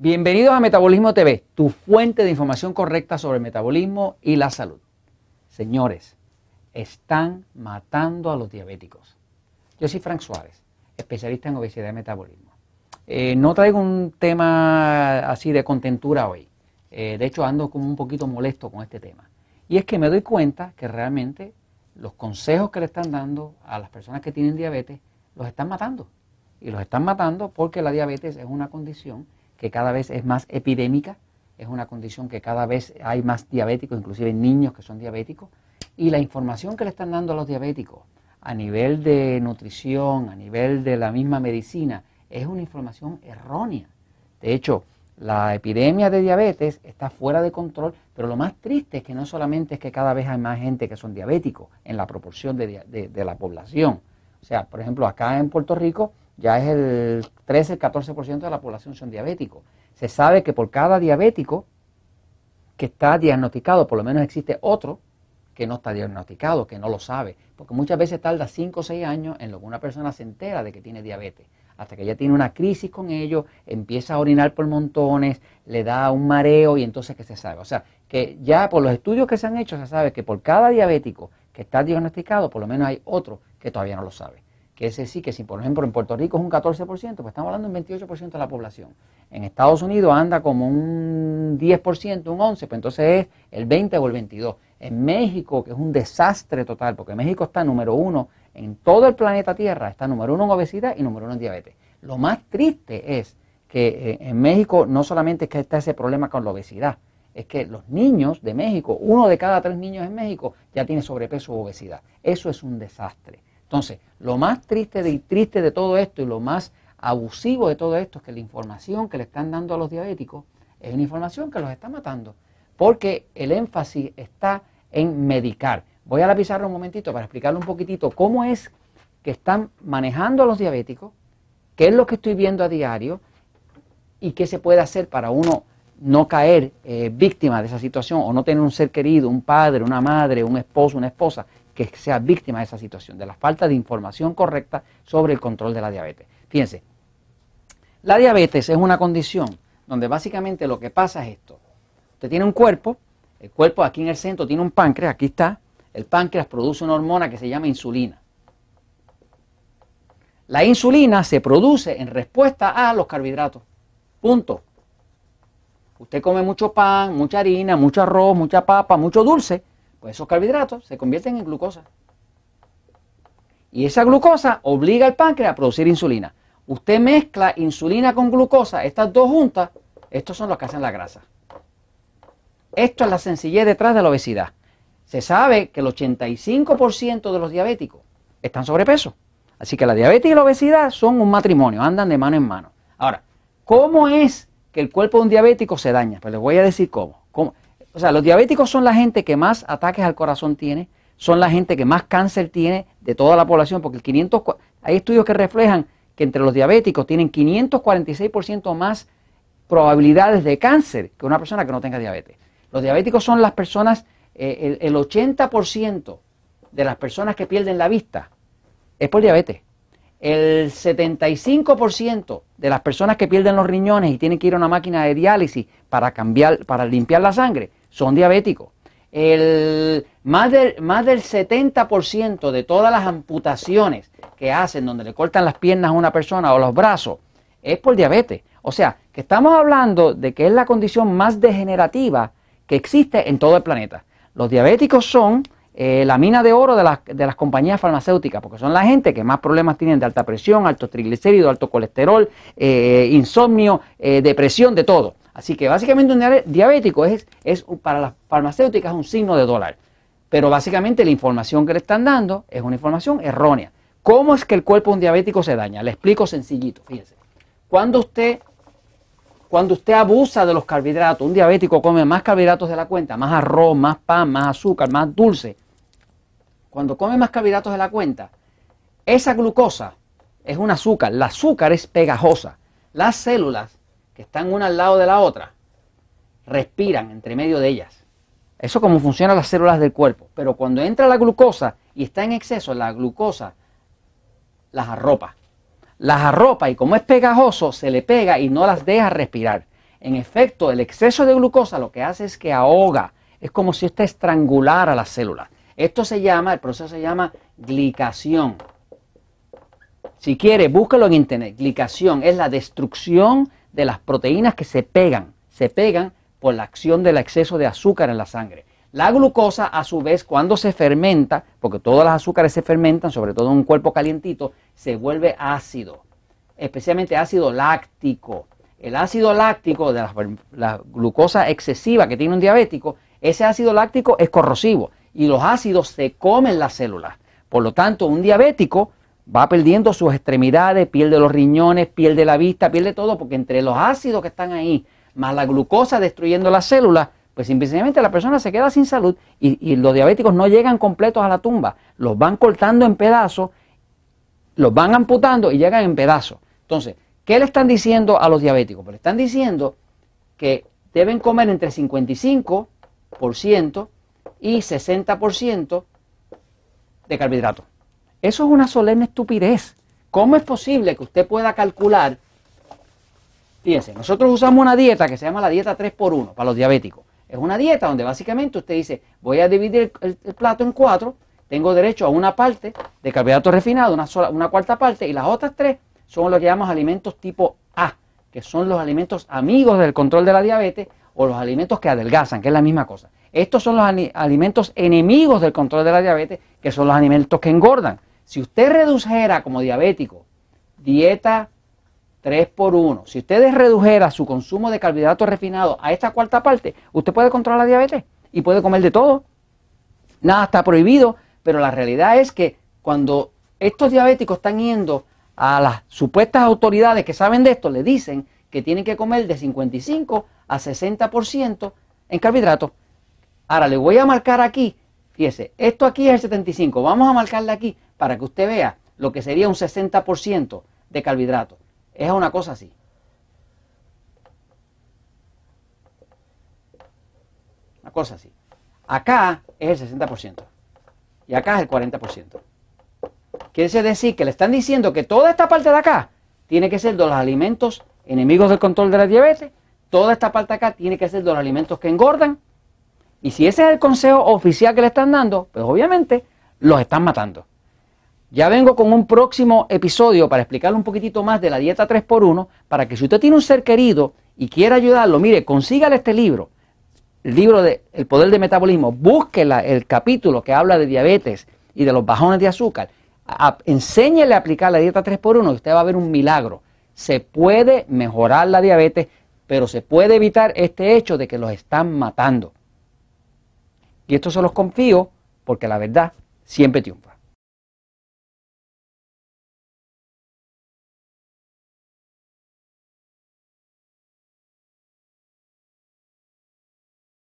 Bienvenidos a Metabolismo TV, tu fuente de información correcta sobre el metabolismo y la salud. Señores, están matando a los diabéticos. Yo soy Frank Suárez, especialista en obesidad y metabolismo. Eh, no traigo un tema así de contentura hoy. Eh, de hecho, ando como un poquito molesto con este tema. Y es que me doy cuenta que realmente los consejos que le están dando a las personas que tienen diabetes los están matando. Y los están matando porque la diabetes es una condición que cada vez es más epidémica, es una condición que cada vez hay más diabéticos, inclusive niños que son diabéticos, y la información que le están dando a los diabéticos a nivel de nutrición, a nivel de la misma medicina, es una información errónea. De hecho, la epidemia de diabetes está fuera de control, pero lo más triste es que no solamente es que cada vez hay más gente que son diabéticos en la proporción de, de la población. O sea, por ejemplo, acá en Puerto Rico ya es el 13, el 14% de la población son diabéticos. Se sabe que por cada diabético que está diagnosticado, por lo menos existe otro que no está diagnosticado, que no lo sabe, porque muchas veces tarda 5 o 6 años en lo que una persona se entera de que tiene diabetes, hasta que ya tiene una crisis con ello, empieza a orinar por montones, le da un mareo y entonces que se sabe. O sea, que ya por los estudios que se han hecho se sabe que por cada diabético que está diagnosticado, por lo menos hay otro que todavía no lo sabe que es decir que si por ejemplo en Puerto Rico es un 14%, pues estamos hablando de un 28% de la población. En Estados Unidos anda como un 10%, un 11%, pues entonces es el 20 o el 22%. En México, que es un desastre total, porque México está número uno en todo el planeta Tierra, está número uno en obesidad y número uno en diabetes. Lo más triste es que eh, en México no solamente es que está ese problema con la obesidad, es que los niños de México, uno de cada tres niños en México ya tiene sobrepeso o obesidad. Eso es un desastre. Entonces, lo más triste de, triste de todo esto y lo más abusivo de todo esto es que la información que le están dando a los diabéticos es una información que los está matando, porque el énfasis está en medicar. Voy a la pizarra un momentito para explicarle un poquitito cómo es que están manejando a los diabéticos, qué es lo que estoy viendo a diario y qué se puede hacer para uno no caer eh, víctima de esa situación o no tener un ser querido, un padre, una madre, un esposo, una esposa que sea víctima de esa situación, de la falta de información correcta sobre el control de la diabetes. Fíjense, la diabetes es una condición donde básicamente lo que pasa es esto. Usted tiene un cuerpo, el cuerpo aquí en el centro tiene un páncreas, aquí está, el páncreas produce una hormona que se llama insulina. La insulina se produce en respuesta a los carbohidratos. Punto. Usted come mucho pan, mucha harina, mucho arroz, mucha papa, mucho dulce. Pues esos carbohidratos se convierten en glucosa. Y esa glucosa obliga al páncreas a producir insulina. Usted mezcla insulina con glucosa, estas dos juntas, estos son los que hacen la grasa. Esto es la sencillez detrás de la obesidad. Se sabe que el 85% de los diabéticos están sobrepeso. Así que la diabetes y la obesidad son un matrimonio, andan de mano en mano. Ahora, ¿cómo es que el cuerpo de un diabético se daña? Pues les voy a decir cómo. O sea, los diabéticos son la gente que más ataques al corazón tiene, son la gente que más cáncer tiene de toda la población, porque el 500, hay estudios que reflejan que entre los diabéticos tienen 546% más probabilidades de cáncer que una persona que no tenga diabetes. Los diabéticos son las personas, eh, el, el 80% de las personas que pierden la vista es por diabetes. El 75% de las personas que pierden los riñones y tienen que ir a una máquina de diálisis para cambiar, para limpiar la sangre, son diabéticos. El, más, del, más del 70% de todas las amputaciones que hacen donde le cortan las piernas a una persona o los brazos es por diabetes. O sea, que estamos hablando de que es la condición más degenerativa que existe en todo el planeta. Los diabéticos son eh, la mina de oro de las, de las, compañías farmacéuticas, porque son la gente que más problemas tienen de alta presión, alto triglicéridos, alto colesterol, eh, insomnio, eh, depresión, de todo. Así que básicamente un diabético es, es para las farmacéuticas un signo de dólar. Pero básicamente la información que le están dando es una información errónea. ¿Cómo es que el cuerpo de un diabético se daña? Le explico sencillito, fíjense. Cuando usted, cuando usted abusa de los carbohidratos, un diabético come más carbohidratos de la cuenta, más arroz, más pan, más azúcar, más dulce. Cuando come más carbohidratos de la cuenta, esa glucosa es un azúcar. La azúcar es pegajosa. Las células que están una al lado de la otra, respiran entre medio de ellas. Eso es como funcionan las células del cuerpo. Pero cuando entra la glucosa y está en exceso, la glucosa las arropa. Las arropa y como es pegajoso, se le pega y no las deja respirar. En efecto, el exceso de glucosa lo que hace es que ahoga, es como si esto estrangulara las células. Esto se llama, el proceso se llama glicación. Si quiere, búsquelo en internet. Glicación es la destrucción de las proteínas que se pegan, se pegan por la acción del exceso de azúcar en la sangre. La glucosa, a su vez, cuando se fermenta, porque todas las azúcares se fermentan, sobre todo en un cuerpo calientito, se vuelve ácido, especialmente ácido láctico. El ácido láctico de la, glucosa excesiva que tiene un diabético, ese ácido láctico es corrosivo y los ácidos se comen las células. Por lo tanto, un diabético va perdiendo sus extremidades, pierde los riñones, pierde la vista, pierde todo, porque entre los ácidos que están ahí, más la glucosa destruyendo las células, pues simplemente la persona se queda sin salud y, los diabéticos no llegan completos a la tumba, los van cortando en pedazos, los van amputando y llegan en pedazos. Entonces, ¿qué le están diciendo a los diabéticos? Pues le están diciendo que deben comer entre 55% y 60% de carbohidratos. Eso es una solemne estupidez. ¿Cómo es posible que usted pueda calcular? Fíjense, nosotros usamos una dieta que se llama la dieta 3x1 para los diabéticos. Es una dieta donde básicamente usted dice, voy a dividir el, plato en cuatro, tengo derecho a una parte de carbohidratos refinados, una, sola, una cuarta parte, y las otras tres son lo que llamamos alimentos tipo A, que son los alimentos amigos del control de la diabetes o los alimentos que adelgazan, que es la misma cosa. Estos son los alimentos enemigos del control de la diabetes, que son los alimentos que engordan. Si usted redujera como diabético dieta 3 por 1. Si usted redujera su consumo de carbohidratos refinados a esta cuarta parte, usted puede controlar la diabetes y puede comer de todo. Nada está prohibido, pero la realidad es que cuando estos diabéticos están yendo a las supuestas autoridades que saben de esto, le dicen que tienen que comer de 55 a 60% en carbohidratos. Ahora le voy a marcar aquí, fíjese, esto aquí es el 75, vamos a marcarle aquí para que usted vea lo que sería un 60% de carbohidratos. Es una cosa así. Una cosa así. Acá es el 60% y acá es el 40%. Quiere decir que le están diciendo que toda esta parte de acá tiene que ser de los alimentos enemigos del control de la diabetes, toda esta parte de acá tiene que ser de los alimentos que engordan, y si ese es el consejo oficial que le están dando, pues obviamente los están matando. Ya vengo con un próximo episodio para explicarle un poquitito más de la dieta 3x1, para que si usted tiene un ser querido y quiere ayudarlo, mire, consígale este libro, el libro de El Poder del Metabolismo, busque el capítulo que habla de diabetes y de los bajones de azúcar, enséñele a aplicar la dieta 3x1 y usted va a ver un milagro. Se puede mejorar la diabetes, pero se puede evitar este hecho de que los están matando. Y esto se los confío porque la verdad siempre triunfa.